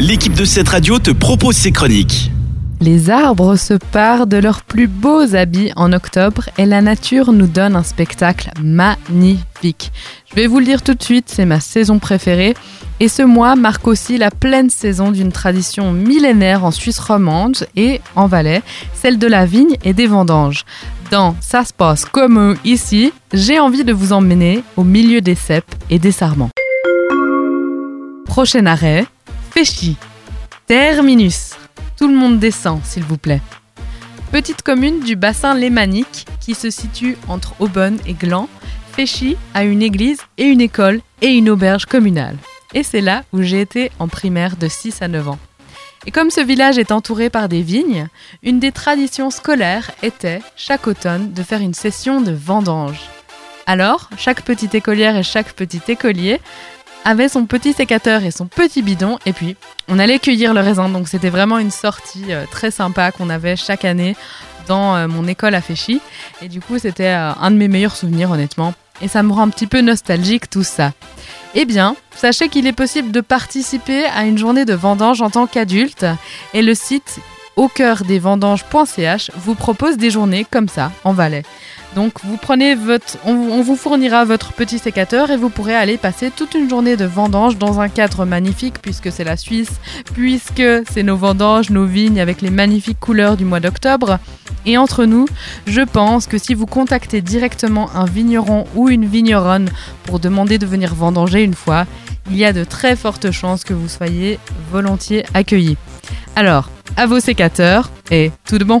l'équipe de cette radio te propose ses chroniques. Les arbres se parent de leurs plus beaux habits en octobre et la nature nous donne un spectacle magnifique. Je vais vous le dire tout de suite, c'est ma saison préférée. Et ce mois marque aussi la pleine saison d'une tradition millénaire en Suisse romande et en Valais, celle de la vigne et des vendanges. Dans Ça se passe comme ici, j'ai envie de vous emmener au milieu des cèpes et des sarments. Prochain arrêt, Féchy. Terminus. Tout le monde descend, s'il vous plaît. Petite commune du bassin lémanique qui se situe entre Aubonne et Gland, Féchy a une église et une école et une auberge communale. Et c'est là où j'ai été en primaire de 6 à 9 ans. Et comme ce village est entouré par des vignes, une des traditions scolaires était, chaque automne, de faire une session de vendange. Alors, chaque petite écolière et chaque petit écolier avait son petit sécateur et son petit bidon, et puis on allait cueillir le raisin. Donc c'était vraiment une sortie euh, très sympa qu'on avait chaque année dans euh, mon école à Féchy. Et du coup, c'était euh, un de mes meilleurs souvenirs, honnêtement. Et ça me rend un petit peu nostalgique tout ça. Eh bien, sachez qu'il est possible de participer à une journée de vendange en tant qu'adulte. Et le site au cœur des vendanges.ch vous propose des journées comme ça, en Valais. Donc vous prenez votre, on, vous fournira votre petit sécateur et vous pourrez aller passer toute une journée de vendange dans un cadre magnifique puisque c'est la Suisse, puisque c'est nos vendanges, nos vignes avec les magnifiques couleurs du mois d'octobre. Et entre nous, je pense que si vous contactez directement un vigneron ou une vigneronne pour demander de venir vendanger une fois, il y a de très fortes chances que vous soyez volontiers accueillis. Alors, à vos sécateurs et tout de bon.